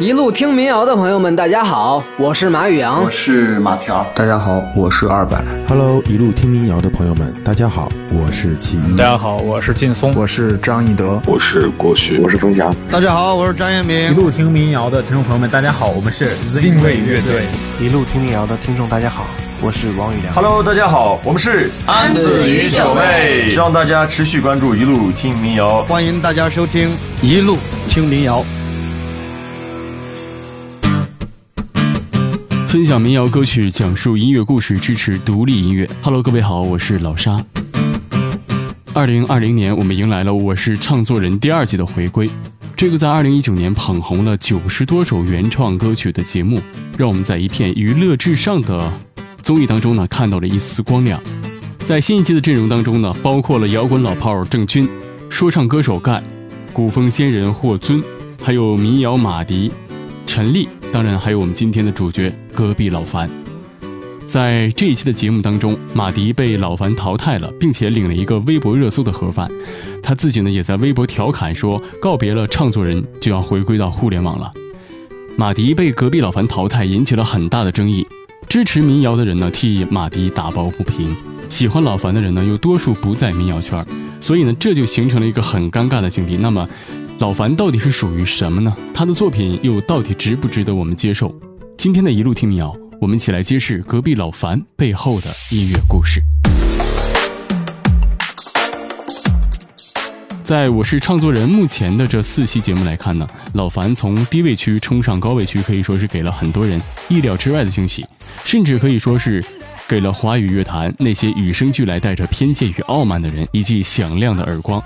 一路听民谣的朋友们，大家好，我是马宇阳，我是马条，大家好，我是二百。Hello，一路听民谣的朋友们，大家好，我是齐一。大家好，我是劲松，我是张一德，我是郭旭，我是冯翔。大家好，我是张彦明。一路听民谣的听众朋友们，大家好，我们是 Zing 卫乐队。一路听民谣的听众，大家好，我是王宇良。Hello，大家好，我们是安子与九妹，希望大家持续关注一路听民谣，欢迎大家收听一路听民谣。分享民谣歌曲，讲述音乐故事，支持独立音乐。Hello，各位好，我是老沙。二零二零年，我们迎来了《我是唱作人》第二季的回归。这个在二零一九年捧红了九十多首原创歌曲的节目，让我们在一片娱乐至上的综艺当中呢，看到了一丝光亮。在新一季的阵容当中呢，包括了摇滚老炮郑钧、说唱歌手盖、古风仙人霍尊，还有民谣马迪、陈粒。当然，还有我们今天的主角隔壁老樊。在这一期的节目当中，马迪被老樊淘汰了，并且领了一个微博热搜的盒饭。他自己呢，也在微博调侃说：“告别了唱作人，就要回归到互联网了。”马迪被隔壁老樊淘汰，引起了很大的争议。支持民谣的人呢，替马迪打抱不平；喜欢老樊的人呢，又多数不在民谣圈，所以呢，这就形成了一个很尴尬的境地。那么，老樊到底是属于什么呢？他的作品又到底值不值得我们接受？今天的一路听民谣，我们一起来揭示隔壁老樊背后的音乐故事。在我是唱作人目前的这四期节目来看呢，老樊从低位区冲上高位区，可以说是给了很多人意料之外的惊喜，甚至可以说是给了华语乐坛那些与生俱来带着偏见与傲慢的人一记响亮的耳光。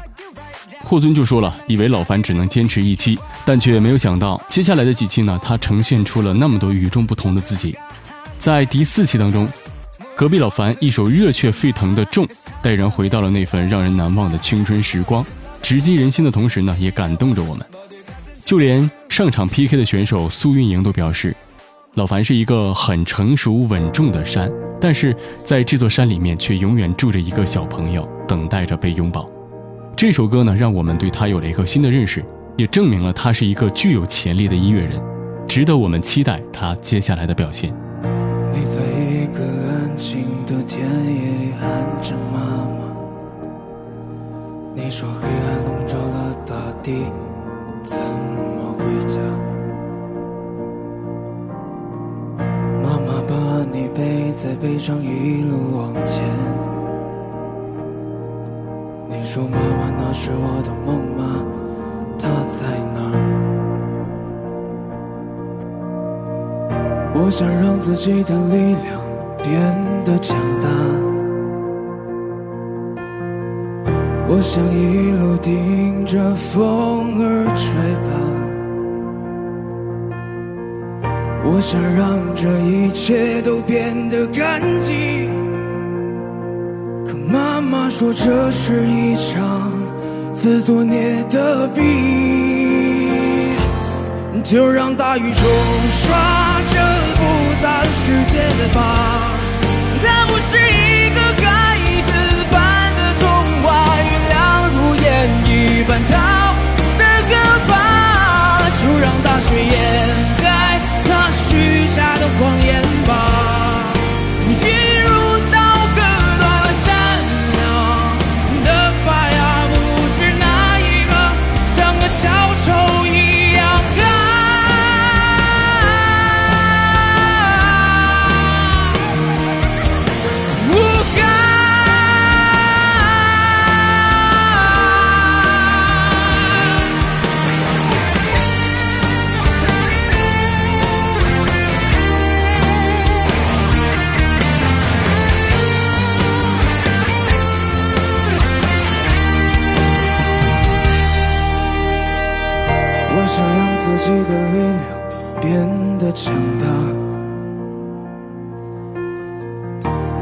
霍尊就说了，以为老樊只能坚持一期，但却没有想到接下来的几期呢，他呈现出了那么多与众不同的自己。在第四期当中，隔壁老樊一首热血沸腾的《重》，带人回到了那份让人难忘的青春时光，直击人心的同时呢，也感动着我们。就连上场 PK 的选手苏运莹都表示，老樊是一个很成熟稳重的山，但是在这座山里面却永远住着一个小朋友，等待着被拥抱。这首歌呢，让我们对他有了一个新的认识，也证明了他是一个具有潜力的音乐人，值得我们期待他接下来的表现。你在一个安静的田野里喊着妈妈，你说黑暗笼罩了大地，怎么回家？妈妈把你背在背上，一路往前。说妈妈，那是我的梦吗？她在哪儿？我想让自己的力量变得强大，我想一路顶着风儿吹吧，我想让这一切都变得干净。妈说这是一场自作孽的病，就让大雨冲刷这复杂世界吧。它不是一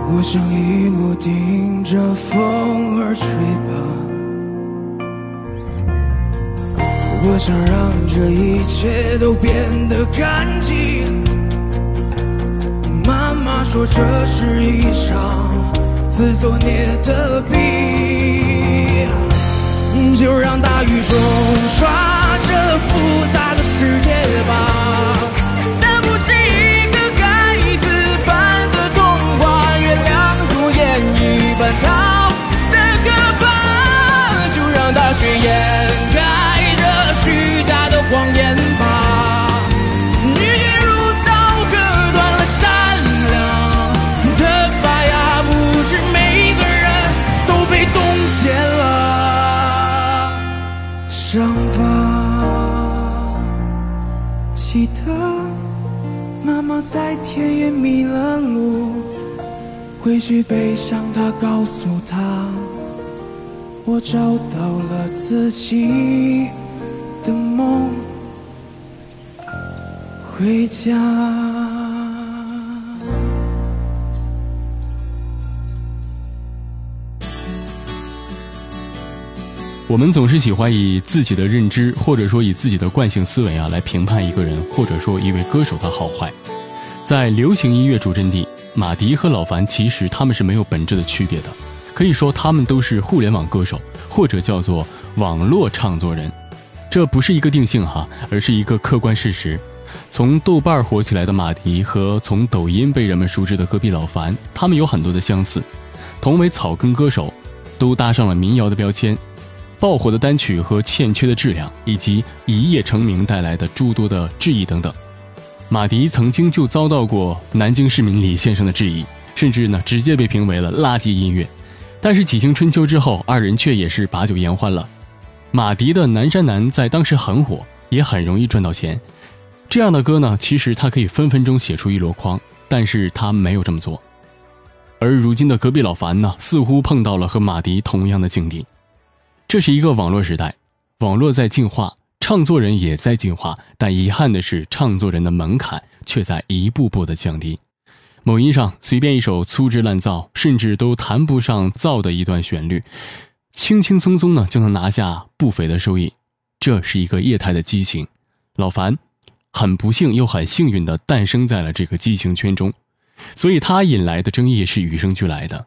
我想一路顶着风儿吹吧，我想让这一切都变得干净。妈妈说这是一场自作孽的病，就让大雨冲刷这复杂的。世界吧。奔逃的歌吧，就让大雪掩盖这虚假的谎言吧。你如刀割断了善良的发芽，不是每个人都被冻结了。伤疤，记得妈妈在田野迷了路。回去悲伤，他告诉他，我找到了自己的梦，回家。我们总是喜欢以自己的认知，或者说以自己的惯性思维啊，来评判一个人，或者说一位歌手的好坏。在流行音乐主阵地，马迪和老樊其实他们是没有本质的区别的，可以说他们都是互联网歌手，或者叫做网络唱作人。这不是一个定性哈，而是一个客观事实。从豆瓣火起来的马迪和从抖音被人们熟知的隔壁老樊，他们有很多的相似，同为草根歌手，都搭上了民谣的标签。爆火的单曲和欠缺的质量，以及一夜成名带来的诸多的质疑等等，马迪曾经就遭到过南京市民李先生的质疑，甚至呢直接被评为了垃圾音乐。但是几经春秋之后，二人却也是把酒言欢了。马迪的《南山南》在当时很火，也很容易赚到钱。这样的歌呢，其实他可以分分钟写出一箩筐，但是他没有这么做。而如今的隔壁老樊呢，似乎碰到了和马迪同样的境地。这是一个网络时代，网络在进化，唱作人也在进化，但遗憾的是，唱作人的门槛却在一步步的降低。某音上随便一首粗制滥造，甚至都谈不上造的一段旋律，轻轻松松呢就能拿下不菲的收益。这是一个业态的畸形。老樊很不幸又很幸运的诞生在了这个畸形圈中，所以他引来的争议是与生俱来的。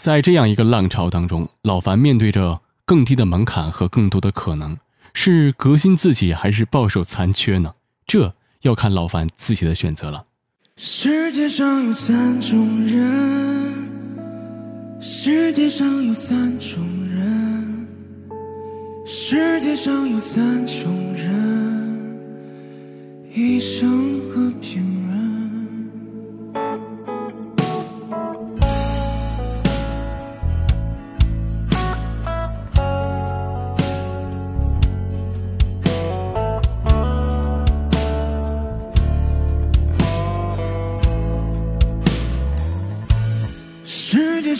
在这样一个浪潮当中，老樊面对着。更低的门槛和更多的可能，是革新自己还是保守残缺呢？这要看老樊自己的选择了。世界上有三种人，世界上有三种人，世界上有三种人，一生和平。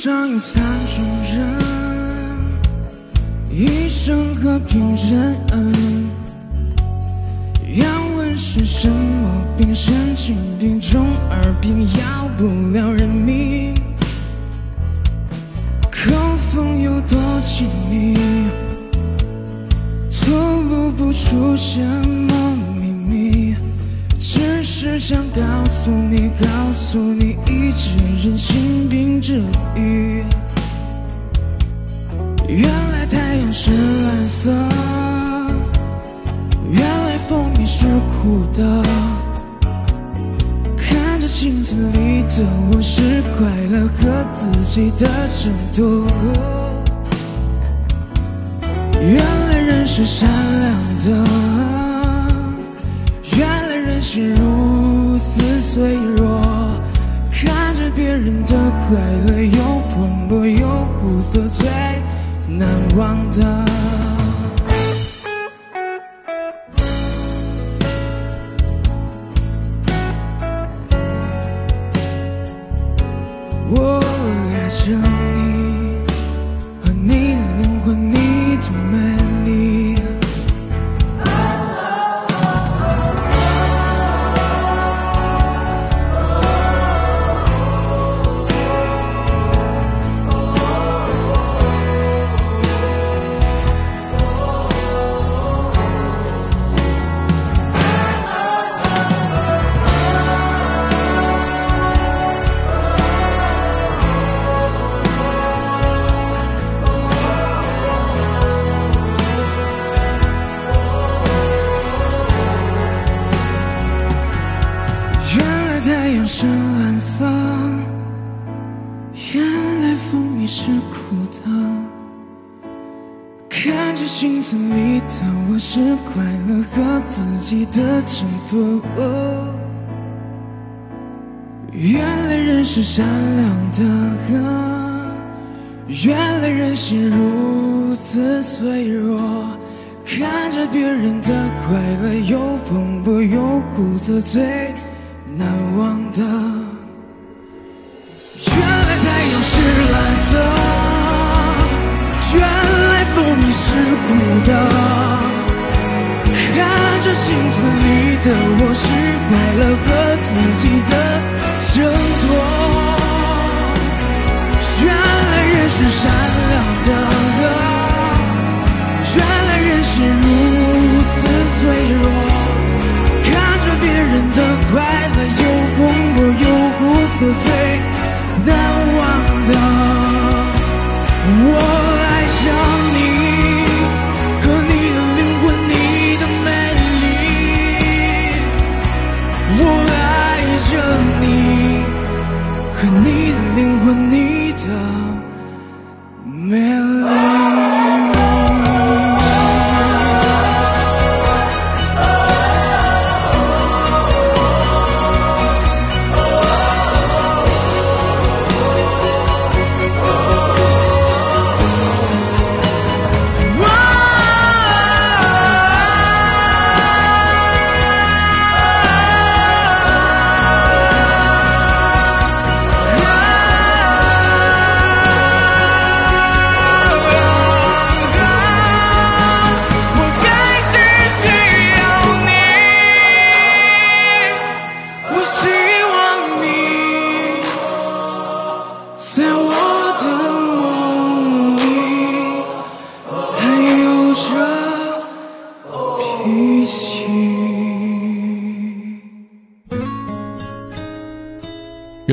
上有三种人，一生和平人。要问是什么病？神经病，中耳病，要不了人命。口风有多亲密，透露不出什么秘密。只是想告诉你，告诉你，一直人心病之愈。原来太阳是蓝色，原来蜂蜜是苦的。看着镜子里的我，是快乐和自己的争夺。原来人是善良的。是如此脆弱，看着别人的快乐又蓬勃又苦涩，最难忘的。深蓝色，原来蜂蜜是苦的。看着镜子里的我，是快乐和自己的争夺。原来人是善良的，原来人心如此脆弱。看着别人的快乐，又奔波又苦涩，最。难忘的。原来太阳是蓝色，原来蜂蜜是苦的。看着镜子里的我，是快乐和自己的挣脱。原来人是善良的。原来人是如此脆弱，看着别人的，撕碎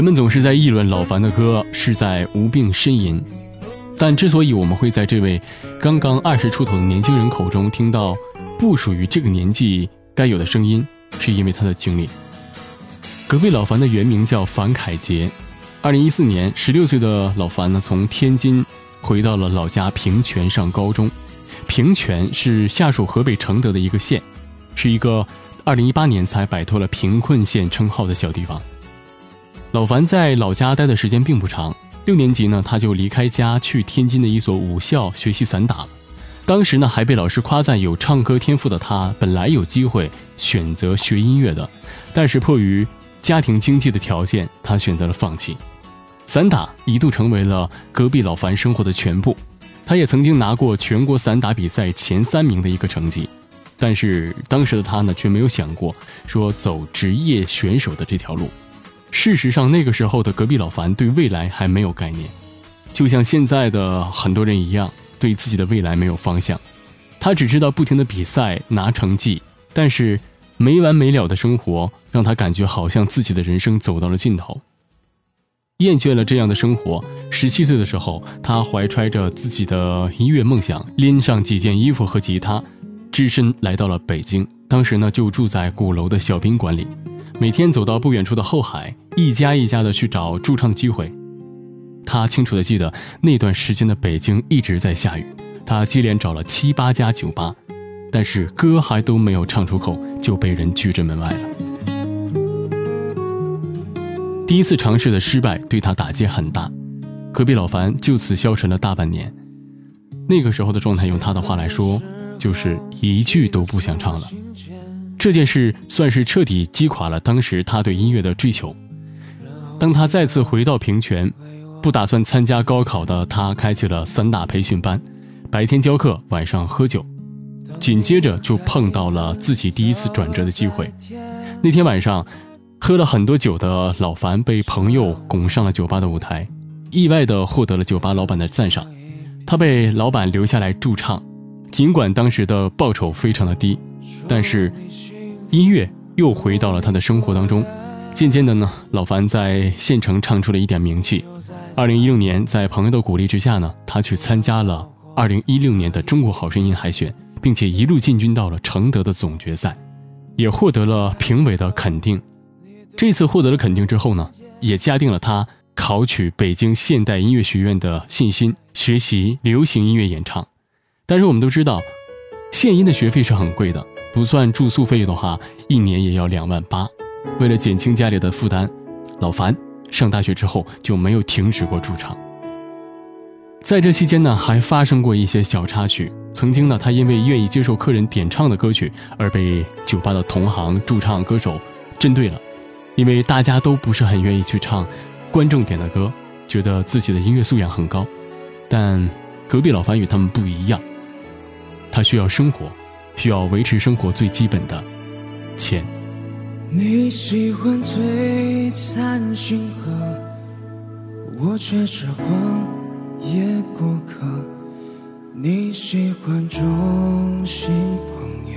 人们总是在议论老樊的歌是在无病呻吟，但之所以我们会在这位刚刚二十出头的年轻人口中听到不属于这个年纪该有的声音，是因为他的经历。隔壁老樊的原名叫樊凯杰，二零一四年，十六岁的老樊呢从天津回到了老家平泉上高中。平泉是下属河北承德的一个县，是一个二零一八年才摆脱了贫困县称号的小地方。老樊在老家待的时间并不长，六年级呢他就离开家去天津的一所武校学习散打。当时呢还被老师夸赞有唱歌天赋的他，本来有机会选择学音乐的，但是迫于家庭经济的条件，他选择了放弃。散打一度成为了隔壁老樊生活的全部，他也曾经拿过全国散打比赛前三名的一个成绩，但是当时的他呢却没有想过说走职业选手的这条路。事实上，那个时候的隔壁老樊对未来还没有概念，就像现在的很多人一样，对自己的未来没有方向。他只知道不停的比赛拿成绩，但是没完没了的生活让他感觉好像自己的人生走到了尽头。厌倦了这样的生活，十七岁的时候，他怀揣着自己的音乐梦想，拎上几件衣服和吉他，只身来到了北京。当时呢，就住在鼓楼的小宾馆里。每天走到不远处的后海，一家一家的去找驻唱的机会。他清楚的记得那段时间的北京一直在下雨，他接连找了七八家酒吧，但是歌还都没有唱出口，就被人拒之门外了。第一次尝试的失败对他打击很大，隔壁老樊就此消沉了大半年。那个时候的状态，用他的话来说，就是一句都不想唱了。这件事算是彻底击垮了当时他对音乐的追求。当他再次回到平泉，不打算参加高考的他开启了散打培训班，白天教课，晚上喝酒。紧接着就碰到了自己第一次转折的机会。那天晚上，喝了很多酒的老樊被朋友拱上了酒吧的舞台，意外的获得了酒吧老板的赞赏。他被老板留下来驻唱，尽管当时的报酬非常的低，但是。音乐又回到了他的生活当中，渐渐的呢，老樊在县城唱出了一点名气。二零一六年，在朋友的鼓励之下呢，他去参加了二零一六年的中国好声音海选，并且一路进军到了承德的总决赛，也获得了评委的肯定。这次获得了肯定之后呢，也加定了他考取北京现代音乐学院的信心，学习流行音乐演唱。但是我们都知道，现音的学费是很贵的。不算住宿费用的话，一年也要两万八。为了减轻家里的负担，老樊上大学之后就没有停止过驻唱。在这期间呢，还发生过一些小插曲。曾经呢，他因为愿意接受客人点唱的歌曲，而被酒吧的同行驻唱歌手针对了。因为大家都不是很愿意去唱观众点的歌，觉得自己的音乐素养很高。但隔壁老樊与他们不一样，他需要生活，需要维持生活最基本的钱。你喜欢璀璨星河，我却是荒野过客。你喜欢众星捧月，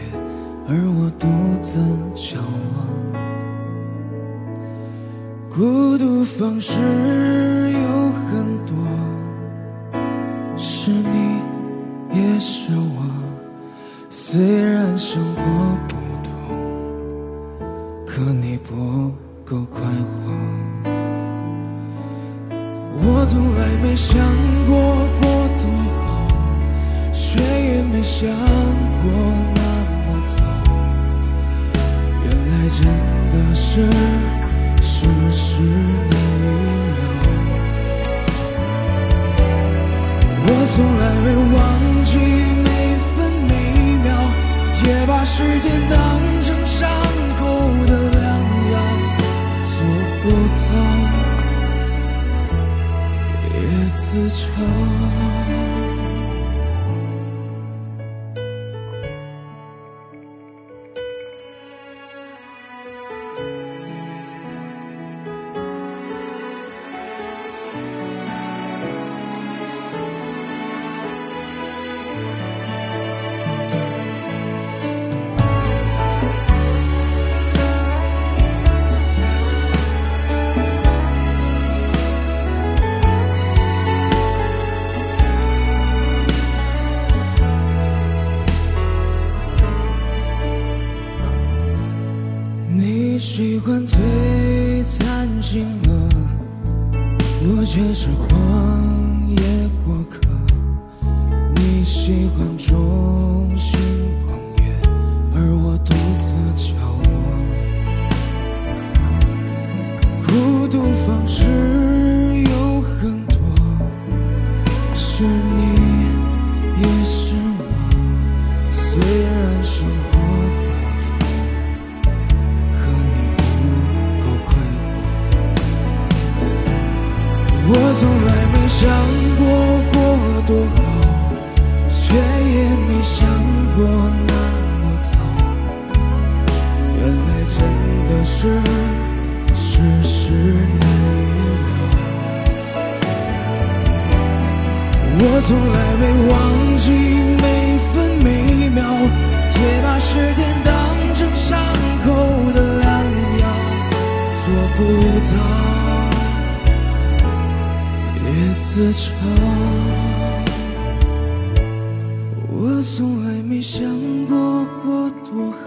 而我独自眺望。孤独方式有很多，是你也是我，虽然生活不同。可你不够快活，我从来没想过也自嘲，我从来没想过过多好，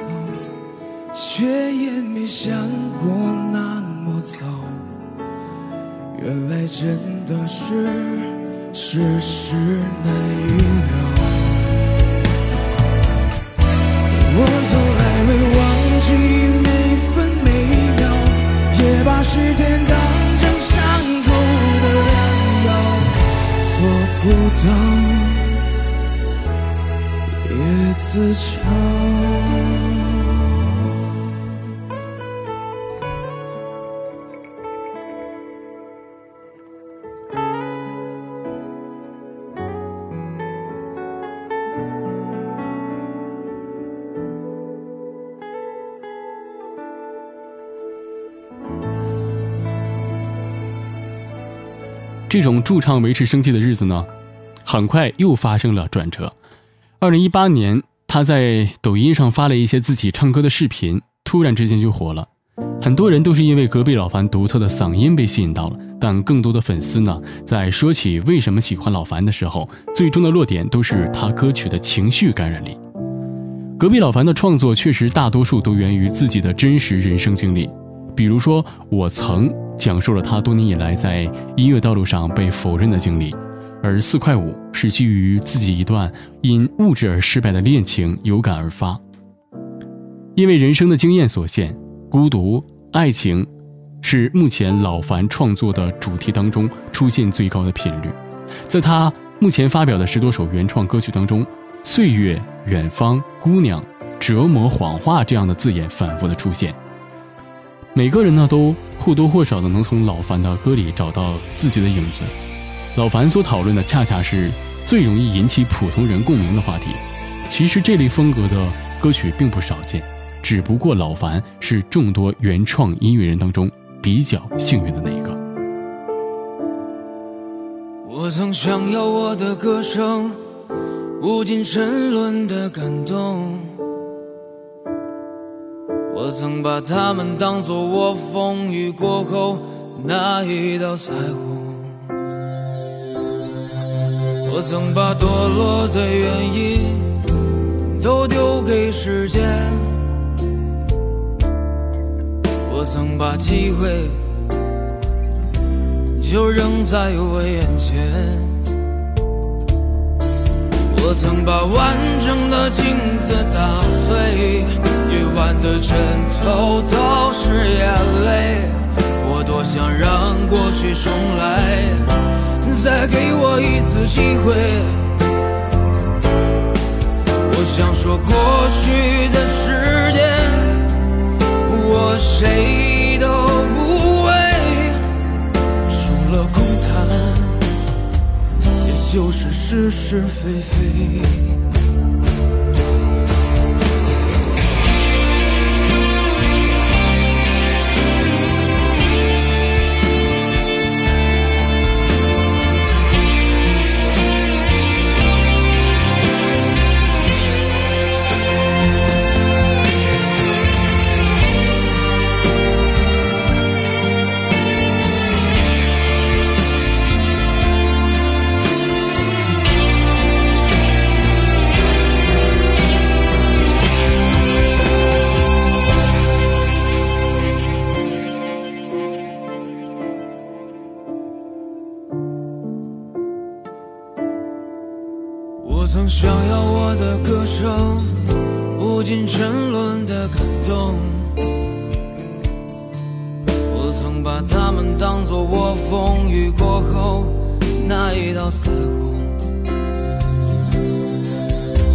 却也没想过那么糟。原来真的是事实不到也自嘲。这种驻唱维持生计的日子呢，很快又发生了转折。二零一八年，他在抖音上发了一些自己唱歌的视频，突然之间就火了。很多人都是因为隔壁老樊独特的嗓音被吸引到了，但更多的粉丝呢，在说起为什么喜欢老樊的时候，最终的落点都是他歌曲的情绪感染力。隔壁老樊的创作确实大多数都源于自己的真实人生经历，比如说《我曾》讲述了他多年以来在音乐道路上被否认的经历，而四块五是基于自己一段因物质而失败的恋情有感而发。因为人生的经验所限，孤独、爱情是目前老樊创作的主题当中出现最高的频率。在他目前发表的十多首原创歌曲当中，“岁月”“远方”“姑娘”“折磨”“谎话”这样的字眼反复的出现。每个人呢，都或多或少的能从老樊的歌里找到自己的影子。老樊所讨论的，恰恰是最容易引起普通人共鸣的话题。其实这类风格的歌曲并不少见，只不过老樊是众多原创音乐人当中比较幸运的那一个。我曾想要我的歌声无尽沉沦的感动，我曾把他们当作我风雨过后那一道彩虹，我曾把堕落的原因都丢给时间，我曾把机会。就扔在我眼前。我曾把完整的镜子打碎，夜晚的枕头都是眼泪。我多想让过去重来，再给我一次机会。我想说过去的时间，我谁都不为，除了空谈，也？就是是是非非。曾把他们当做我风雨过后那一道彩虹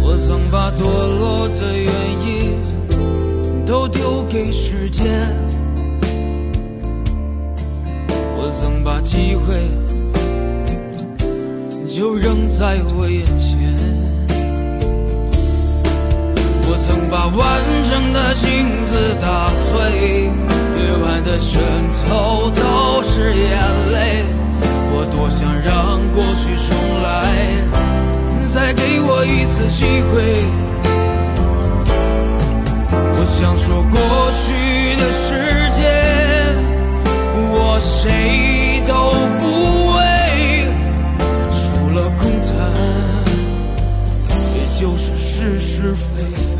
我曾把堕落的原因都丢给时间我曾把机会就扔在我眼前我曾把完整的镜子打碎的枕头都是眼泪。我多想让过去重来，再给我一次机会。我想说过去的时间，我谁都不为，除了空谈，也就。是是非非，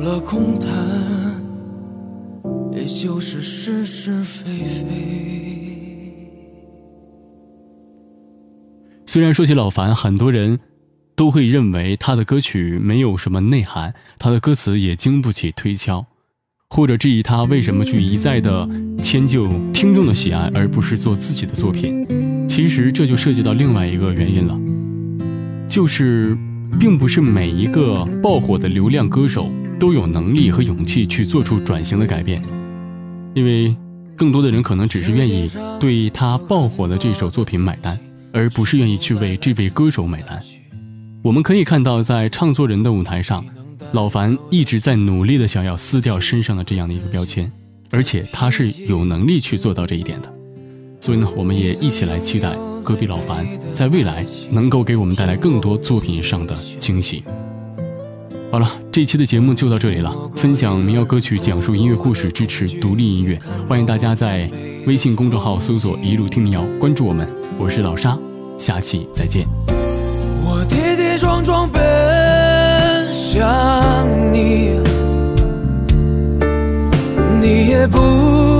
除了空谈，也就是是是非非。虽然说起老樊，很多人都会认为他的歌曲没有什么内涵，他的歌词也经不起推敲。或者质疑他为什么去一再的迁就听众的喜爱，而不是做自己的作品。其实这就涉及到另外一个原因了，就是，并不是每一个爆火的流量歌手都有能力和勇气去做出转型的改变，因为更多的人可能只是愿意对他爆火的这首作品买单，而不是愿意去为这位歌手买单。我们可以看到，在唱作人的舞台上。老樊一直在努力的想要撕掉身上的这样的一个标签，而且他是有能力去做到这一点的。所以呢，我们也一起来期待隔壁老樊在未来能够给我们带来更多作品上的惊喜。好了，这期的节目就到这里了。分享民谣歌曲，讲述音乐故事，支持独立音乐。欢迎大家在微信公众号搜索“一路听民谣”，关注我们。我是老沙，下期再见。我跌跌撞撞奔向你，你也不